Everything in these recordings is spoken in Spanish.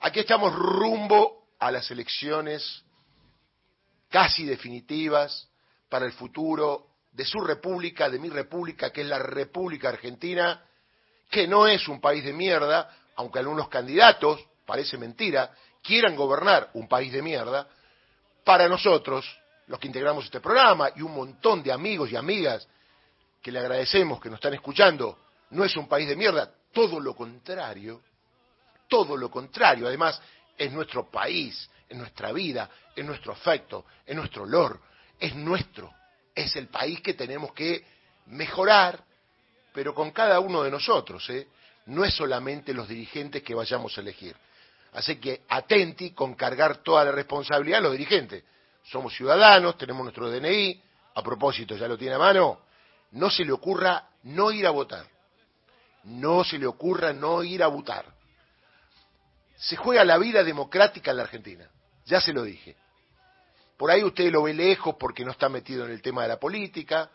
Aquí estamos rumbo a las elecciones casi definitivas para el futuro de su república, de mi república, que es la República Argentina, que no es un país de mierda, aunque algunos candidatos, parece mentira, quieran gobernar un país de mierda, para nosotros, los que integramos este programa y un montón de amigos y amigas que le agradecemos que nos están escuchando, no es un país de mierda, todo lo contrario, todo lo contrario, además es nuestro país, es nuestra vida, es nuestro afecto, es nuestro olor, es nuestro, es el país que tenemos que mejorar, pero con cada uno de nosotros, ¿eh? no es solamente los dirigentes que vayamos a elegir. Así que atenti con cargar toda la responsabilidad a los dirigentes. Somos ciudadanos, tenemos nuestro DNI, a propósito, ya lo tiene a mano, no se le ocurra no ir a votar. No se le ocurra no ir a votar. Se juega la vida democrática en la Argentina, ya se lo dije. Por ahí usted lo ve lejos porque no está metido en el tema de la política.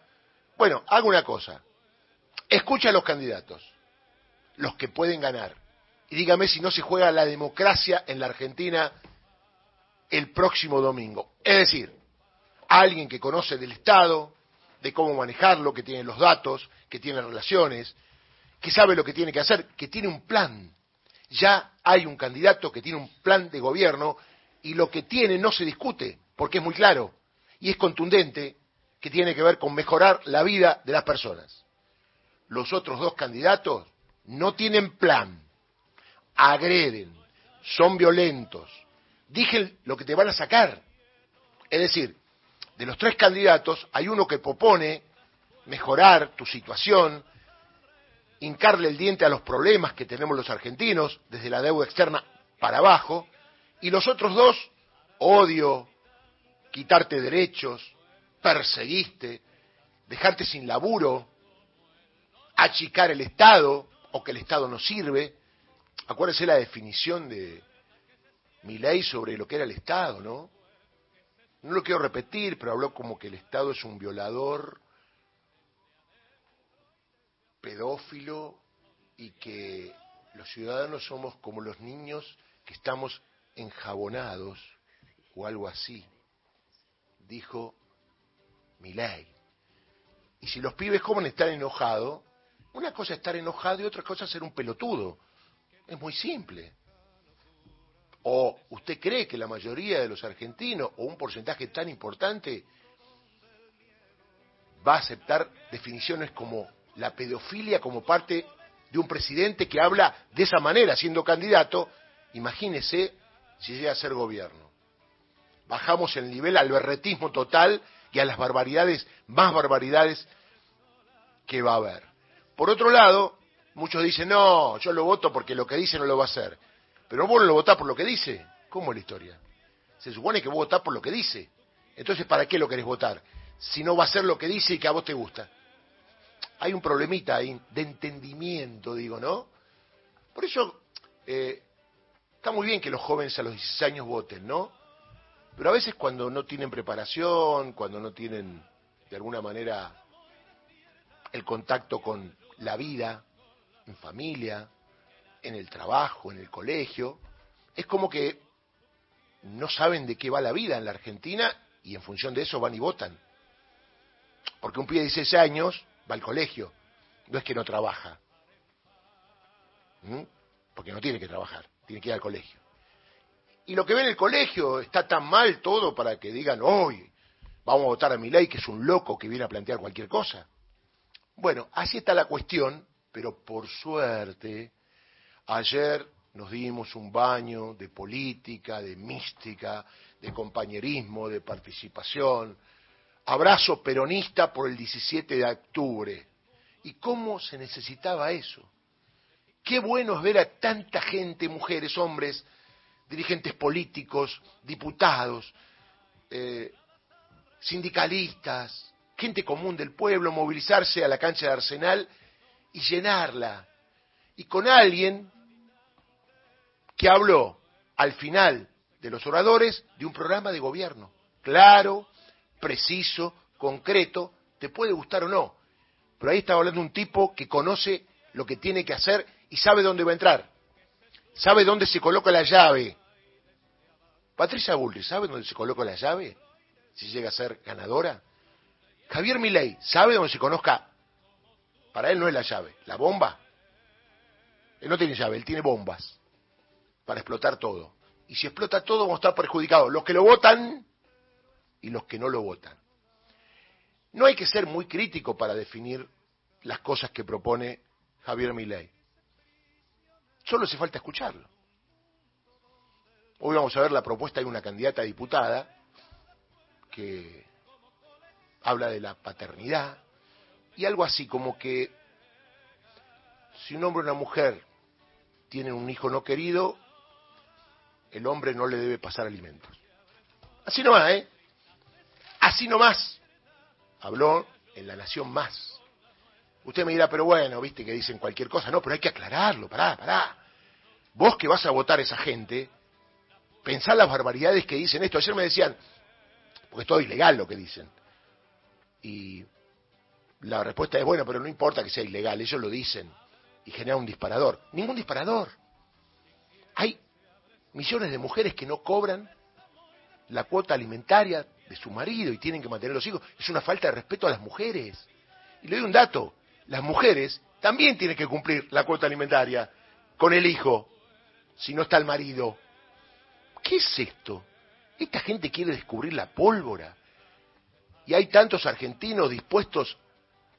Bueno, haga una cosa. Escucha a los candidatos, los que pueden ganar y dígame si no se juega la democracia en la Argentina el próximo domingo. Es decir, alguien que conoce del Estado, de cómo manejarlo, que tiene los datos, que tiene relaciones, que sabe lo que tiene que hacer, que tiene un plan. Ya hay un candidato que tiene un plan de gobierno y lo que tiene no se discute, porque es muy claro y es contundente, que tiene que ver con mejorar la vida de las personas. Los otros dos candidatos no tienen plan agreden, son violentos. Dije lo que te van a sacar. Es decir, de los tres candidatos hay uno que propone mejorar tu situación, hincarle el diente a los problemas que tenemos los argentinos, desde la deuda externa para abajo, y los otros dos, odio, quitarte derechos, perseguiste, dejarte sin laburo, achicar el Estado, o que el Estado no sirve, Acuérdese la definición de mi ley sobre lo que era el Estado, ¿no? No lo quiero repetir, pero habló como que el Estado es un violador, pedófilo y que los ciudadanos somos como los niños que estamos enjabonados o algo así, dijo mi ley. Y si los pibes comen estar enojados, una cosa es estar enojado y otra cosa es ser un pelotudo. Es muy simple. ¿O usted cree que la mayoría de los argentinos, o un porcentaje tan importante, va a aceptar definiciones como la pedofilia como parte de un presidente que habla de esa manera, siendo candidato? Imagínese si llega a ser gobierno. Bajamos el nivel al berretismo total y a las barbaridades, más barbaridades que va a haber. Por otro lado, Muchos dicen, no, yo lo voto porque lo que dice no lo va a hacer. Pero vos no lo votás por lo que dice. ¿Cómo es la historia? Se supone que vos votás por lo que dice. Entonces, ¿para qué lo querés votar? Si no va a ser lo que dice y que a vos te gusta. Hay un problemita de entendimiento, digo, ¿no? Por eso, eh, está muy bien que los jóvenes a los 16 años voten, ¿no? Pero a veces cuando no tienen preparación, cuando no tienen de alguna manera el contacto con la vida, en familia, en el trabajo, en el colegio. Es como que no saben de qué va la vida en la Argentina y en función de eso van y votan. Porque un pibe de 16 años va al colegio, no es que no trabaja. ¿Mm? Porque no tiene que trabajar, tiene que ir al colegio. Y lo que ve en el colegio está tan mal todo para que digan, hoy vamos a votar a mi ley, que es un loco que viene a plantear cualquier cosa. Bueno, así está la cuestión pero por suerte, ayer nos dimos un baño de política, de mística, de compañerismo, de participación. Abrazo peronista por el 17 de octubre. ¿Y cómo se necesitaba eso? Qué bueno es ver a tanta gente, mujeres, hombres, dirigentes políticos, diputados, eh, sindicalistas, gente común del pueblo, movilizarse a la cancha de Arsenal y llenarla. Y con alguien que habló al final de los oradores de un programa de gobierno. Claro, preciso, concreto, te puede gustar o no. Pero ahí está hablando un tipo que conoce lo que tiene que hacer y sabe dónde va a entrar. sabe dónde se coloca la llave. Patricia Bullrich, ¿sabe dónde se coloca la llave? Si llega a ser ganadora. Javier Milei, ¿sabe dónde se conozca? Para él no es la llave, la bomba. Él no tiene llave, él tiene bombas para explotar todo. Y si explota todo, vamos a estar perjudicados los que lo votan y los que no lo votan. No hay que ser muy crítico para definir las cosas que propone Javier Milei. Solo hace falta escucharlo. Hoy vamos a ver la propuesta de una candidata diputada que habla de la paternidad y algo así como que si un hombre o una mujer tienen un hijo no querido, el hombre no le debe pasar alimentos. Así nomás, ¿eh? Así nomás. Habló en La Nación Más. Usted me dirá, pero bueno, viste que dicen cualquier cosa. No, pero hay que aclararlo, pará, pará. Vos que vas a votar a esa gente, pensá las barbaridades que dicen esto. Ayer me decían, porque es todo ilegal lo que dicen. Y la respuesta es, bueno, pero no importa que sea ilegal, ellos lo dicen. Y genera un disparador. Ningún disparador. Hay millones de mujeres que no cobran la cuota alimentaria de su marido y tienen que mantener los hijos. Es una falta de respeto a las mujeres. Y le doy un dato, las mujeres también tienen que cumplir la cuota alimentaria con el hijo, si no está el marido. ¿Qué es esto? Esta gente quiere descubrir la pólvora. Y hay tantos argentinos dispuestos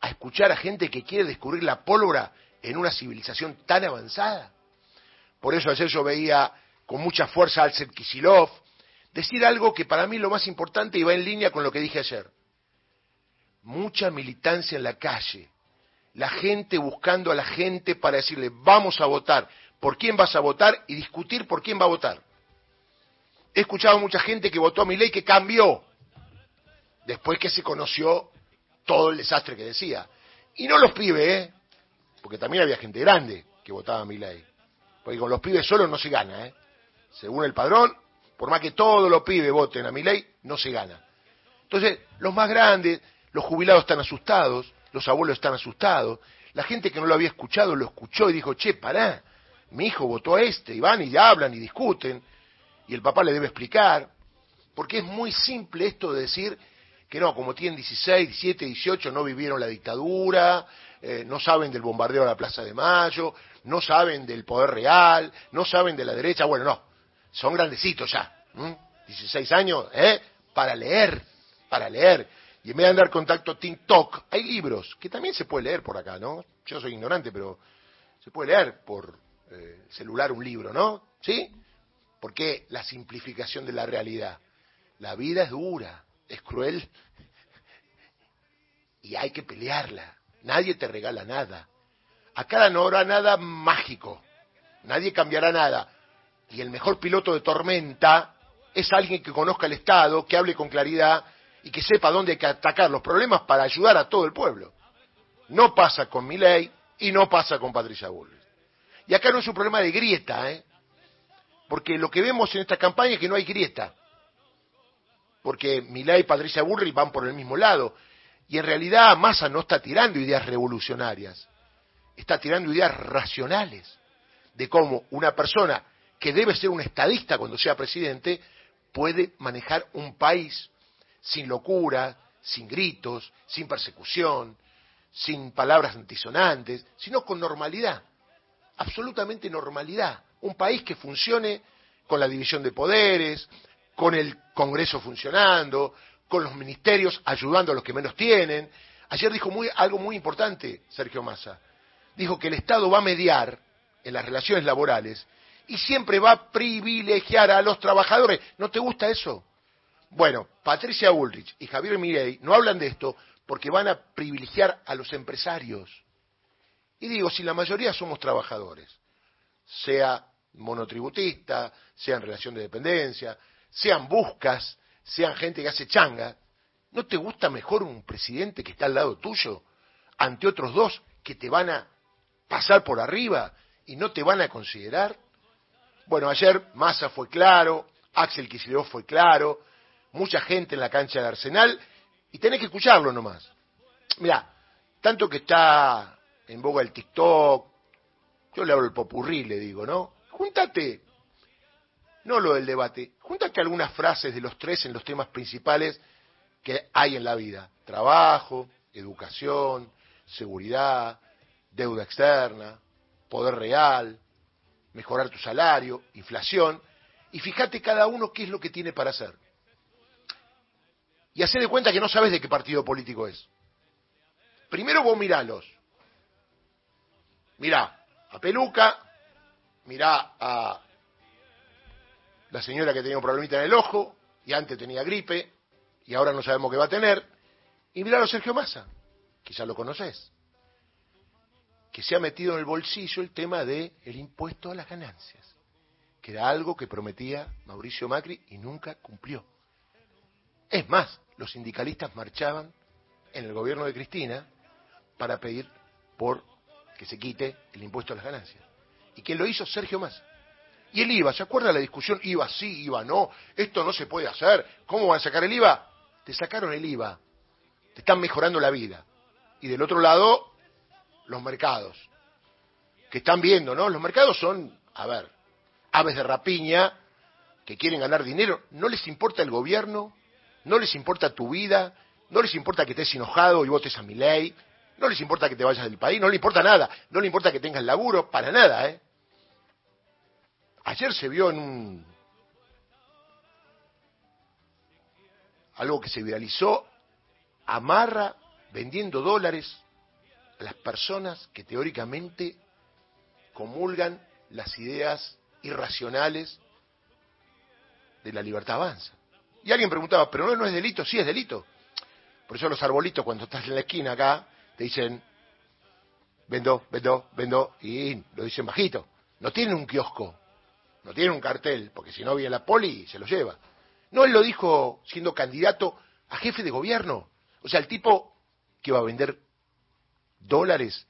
a escuchar a gente que quiere descubrir la pólvora en una civilización tan avanzada. Por eso ayer yo veía con mucha fuerza a Alcet Kisilov decir algo que para mí es lo más importante y va en línea con lo que dije ayer. Mucha militancia en la calle, la gente buscando a la gente para decirle vamos a votar, por quién vas a votar y discutir por quién va a votar. He escuchado a mucha gente que votó a mi ley que cambió después que se conoció todo el desastre que decía. Y no los pibes, ¿eh? porque también había gente grande que votaba a mi ley. Porque con los pibes solos no se gana, ¿eh? Según el padrón, por más que todos los pibes voten a mi ley, no se gana. Entonces, los más grandes, los jubilados están asustados, los abuelos están asustados, la gente que no lo había escuchado lo escuchó y dijo, che, pará, mi hijo votó a este, y van y hablan y discuten, y el papá le debe explicar, porque es muy simple esto de decir que no, como tienen 16, 17, 18, no vivieron la dictadura, eh, no saben del bombardeo a la Plaza de Mayo, no saben del poder real, no saben de la derecha, bueno, no, son grandecitos ya, 16 años, ¿eh? Para leer, para leer. Y en vez de andar contacto TikTok, hay libros que también se puede leer por acá, ¿no? Yo soy ignorante, pero se puede leer por eh, celular un libro, ¿no? ¿Sí? Porque la simplificación de la realidad. La vida es dura, es cruel y hay que pelearla. Nadie te regala nada. Acá no habrá nada mágico. Nadie cambiará nada. Y el mejor piloto de tormenta es alguien que conozca el Estado, que hable con claridad y que sepa dónde hay que atacar los problemas para ayudar a todo el pueblo. No pasa con mi ley y no pasa con Patricia Bullrich. Y acá no es un problema de grieta, ¿eh? Porque lo que vemos en esta campaña es que no hay grieta. Porque Milay y Patricia Bullrich van por el mismo lado. Y en realidad Massa no está tirando ideas revolucionarias. Está tirando ideas racionales de cómo una persona que debe ser un estadista cuando sea presidente puede manejar un país sin locura, sin gritos, sin persecución, sin palabras antisonantes, sino con normalidad, absolutamente normalidad. Un país que funcione con la división de poderes, con el Congreso funcionando, con los ministerios ayudando a los que menos tienen. Ayer dijo muy, algo muy importante Sergio Massa. Dijo que el Estado va a mediar en las relaciones laborales y siempre va a privilegiar a los trabajadores. ¿No te gusta eso? Bueno, Patricia Ulrich y Javier Mirey no hablan de esto porque van a privilegiar a los empresarios. Y digo, si la mayoría somos trabajadores, sea monotributista, sea en relación de dependencia, sean buscas, sean gente que hace changa, ¿no te gusta mejor un presidente que está al lado tuyo ante otros dos que te van a pasar por arriba y no te van a considerar? Bueno, ayer Massa fue claro, Axel Kicillof fue claro, mucha gente en la cancha de Arsenal, y tenés que escucharlo nomás. Mira, tanto que está en boga el TikTok, yo le hablo el popurrí, le digo, ¿no? júntate, no lo del debate, júntate algunas frases de los tres en los temas principales que hay en la vida. Trabajo, educación, seguridad, deuda externa, poder real, mejorar tu salario, inflación, y fíjate cada uno qué es lo que tiene para hacer. Y hace de cuenta que no sabes de qué partido político es. Primero vos miralos. Mirá a Peluca, mirá a la señora que tenía un problemita en el ojo, y antes tenía gripe, y ahora no sabemos qué va a tener, y mirá a Sergio Massa, quizá lo conoces, que se ha metido en el bolsillo el tema del el impuesto a las ganancias, que era algo que prometía Mauricio Macri y nunca cumplió. Es más, los sindicalistas marchaban en el gobierno de Cristina para pedir por que se quite el impuesto a las ganancias. ¿Y quién lo hizo? Sergio Massa. Y el IVA, ¿se acuerda la discusión? IVA sí, IVA no, esto no se puede hacer, ¿cómo van a sacar el IVA? Te sacaron el IVA, te están mejorando la vida. Y del otro lado, los mercados, que están viendo, ¿no? Los mercados son, a ver, aves de rapiña que quieren ganar dinero, no les importa el gobierno, no les importa tu vida, no les importa que estés enojado y votes a mi ley, no les importa que te vayas del país, no les importa nada, no les importa que tengas laburo, para nada, ¿eh? Ayer se vio en un algo que se viralizó, amarra vendiendo dólares las personas que teóricamente comulgan las ideas irracionales de la libertad avanza. Y alguien preguntaba, pero no, no es delito, sí es delito. Por eso los arbolitos cuando estás en la esquina acá te dicen, vendo, vendo, vendo, y lo dicen bajito. No tienen un kiosco, no tiene un cartel, porque si no viene la poli se lo lleva. No, él lo dijo siendo candidato a jefe de gobierno. O sea, el tipo que va a vender dólares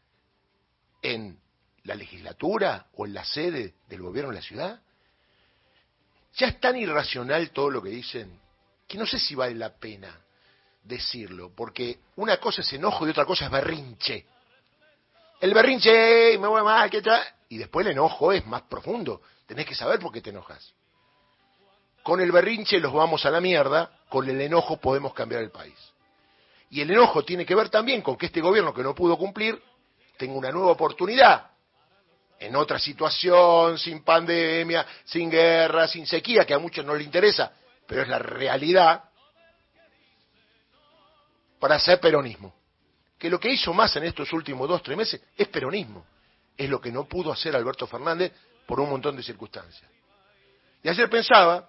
en la legislatura o en la sede del gobierno de la ciudad. Ya es tan irracional todo lo que dicen que no sé si vale la pena decirlo, porque una cosa es enojo y otra cosa es berrinche. El berrinche, me voy mal, ¿qué tal? Y después el enojo es más profundo. Tenés que saber por qué te enojas. Con el berrinche los vamos a la mierda, con el enojo podemos cambiar el país. Y el enojo tiene que ver también con que este gobierno que no pudo cumplir tenga una nueva oportunidad en otra situación, sin pandemia, sin guerra, sin sequía, que a muchos no les interesa, pero es la realidad, para hacer peronismo. Que lo que hizo más en estos últimos dos, tres meses es peronismo. Es lo que no pudo hacer Alberto Fernández por un montón de circunstancias. Y ayer pensaba,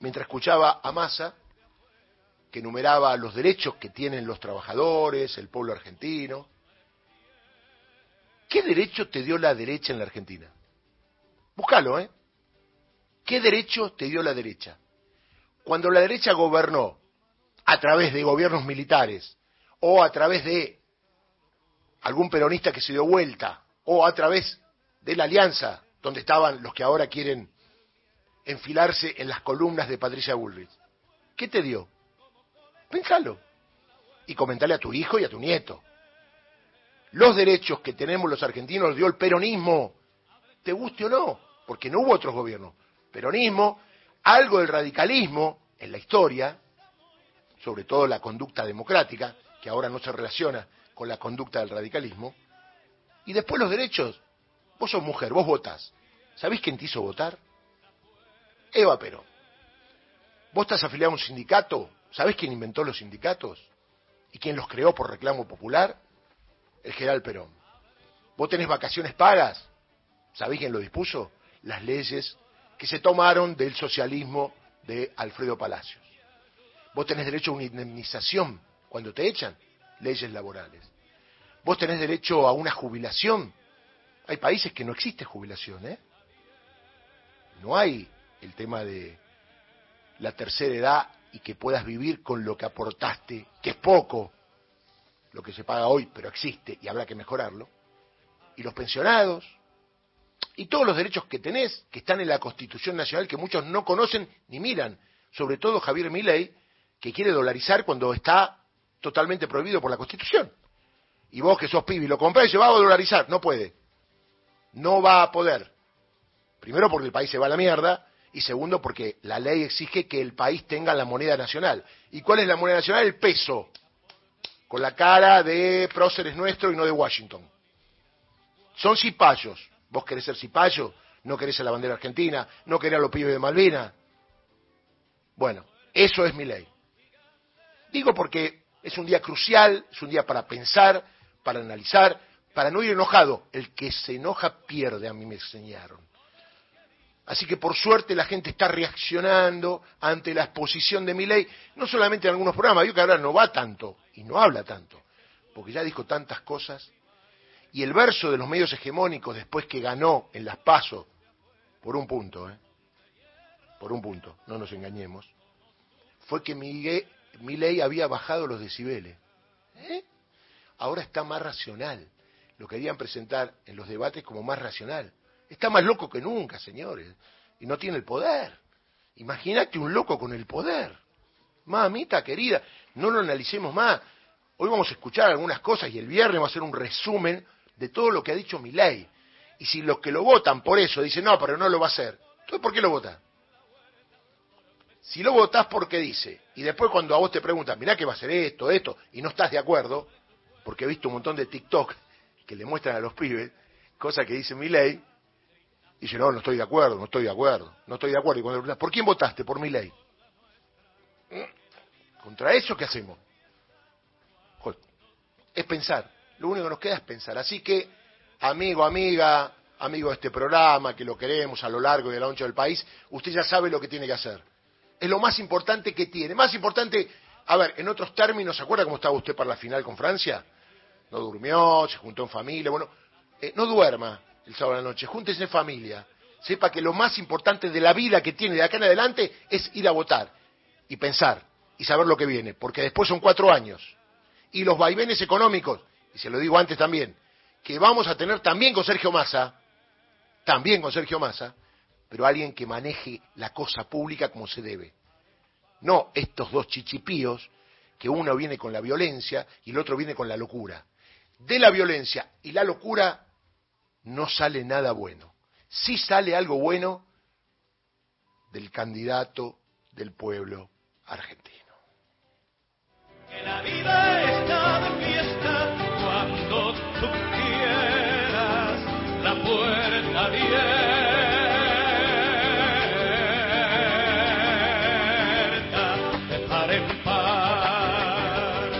mientras escuchaba a Massa, que enumeraba los derechos que tienen los trabajadores, el pueblo argentino, ¿qué derecho te dio la derecha en la Argentina? Búscalo, ¿eh? ¿Qué derecho te dio la derecha? Cuando la derecha gobernó a través de gobiernos militares o a través de algún peronista que se dio vuelta o a través de la alianza donde estaban los que ahora quieren enfilarse en las columnas de Patricia Bullrich. ¿Qué te dio? Pensalo. Y comentale a tu hijo y a tu nieto. Los derechos que tenemos los argentinos dio el peronismo, te guste o no, porque no hubo otros gobiernos. Peronismo, algo del radicalismo en la historia, sobre todo la conducta democrática, que ahora no se relaciona con la conducta del radicalismo, y después los derechos Vos sos mujer, vos votás. ¿Sabés quién te hizo votar? Eva Perón. Vos estás afiliado a un sindicato. ¿Sabés quién inventó los sindicatos? ¿Y quién los creó por reclamo popular? El general Perón. Vos tenés vacaciones pagas. ¿Sabés quién lo dispuso? Las leyes que se tomaron del socialismo de Alfredo Palacios. Vos tenés derecho a una indemnización cuando te echan, leyes laborales. Vos tenés derecho a una jubilación hay países que no existe jubilación, ¿eh? No hay el tema de la tercera edad y que puedas vivir con lo que aportaste, que es poco lo que se paga hoy, pero existe y habrá que mejorarlo. Y los pensionados, y todos los derechos que tenés, que están en la Constitución Nacional, que muchos no conocen ni miran, sobre todo Javier Milei, que quiere dolarizar cuando está totalmente prohibido por la Constitución. Y vos que sos pibi lo comprás y se va a dolarizar, no puede no va a poder. Primero porque el país se va a la mierda y segundo porque la ley exige que el país tenga la moneda nacional. ¿Y cuál es la moneda nacional? El peso, con la cara de próceres nuestro y no de Washington. Son cipayos. ¿Vos querés ser cipayo? ¿No querés ser la bandera argentina? ¿No querés a los pibes de Malvinas? Bueno, eso es mi ley. Digo porque es un día crucial, es un día para pensar, para analizar, para no ir enojado. El que se enoja pierde, a mí me enseñaron. Así que por suerte la gente está reaccionando ante la exposición de mi ley, no solamente en algunos programas, yo que ahora no va tanto y no habla tanto, porque ya dijo tantas cosas. Y el verso de los medios hegemónicos después que ganó en las pasos, por un punto, ¿eh? por un punto, no nos engañemos, fue que mi, ley había bajado los decibeles. ¿Eh? Ahora está más racional. Lo querían presentar en los debates como más racional. Está más loco que nunca, señores. Y no tiene el poder. Imagínate un loco con el poder. Mamita querida, no lo analicemos más. Hoy vamos a escuchar algunas cosas y el viernes va a ser un resumen de todo lo que ha dicho mi ley. Y si los que lo votan por eso dicen, no, pero no lo va a hacer, entonces ¿por qué lo votan? Si lo votás porque dice, y después cuando a vos te preguntan, mirá que va a ser esto, esto, y no estás de acuerdo, porque he visto un montón de TikTok que le muestran a los pibes cosas que dice mi ley, dice, no, no estoy de acuerdo, no estoy de acuerdo, no estoy de acuerdo. Y cuando le ¿por quién votaste? Por mi ley. ¿Contra eso qué hacemos? Es pensar. Lo único que nos queda es pensar. Así que, amigo, amiga, amigo de este programa, que lo queremos a lo largo y a lo ancho del país, usted ya sabe lo que tiene que hacer es lo más importante que tiene. Más importante, a ver, en otros términos, ¿se acuerda cómo estaba usted para la final con Francia? No durmió, se juntó en familia, bueno, eh, no duerma el sábado de la noche, júntese en familia. Sepa que lo más importante de la vida que tiene de acá en adelante es ir a votar y pensar y saber lo que viene, porque después son cuatro años. Y los vaivenes económicos, y se lo digo antes también, que vamos a tener también con Sergio Massa, también con Sergio Massa, pero alguien que maneje la cosa pública como se debe. No estos dos chichipíos, que uno viene con la violencia y el otro viene con la locura. De la violencia y la locura no sale nada bueno. Sí sale algo bueno del candidato del pueblo argentino. Que la vida está de fiesta cuando tú quieras, la puerta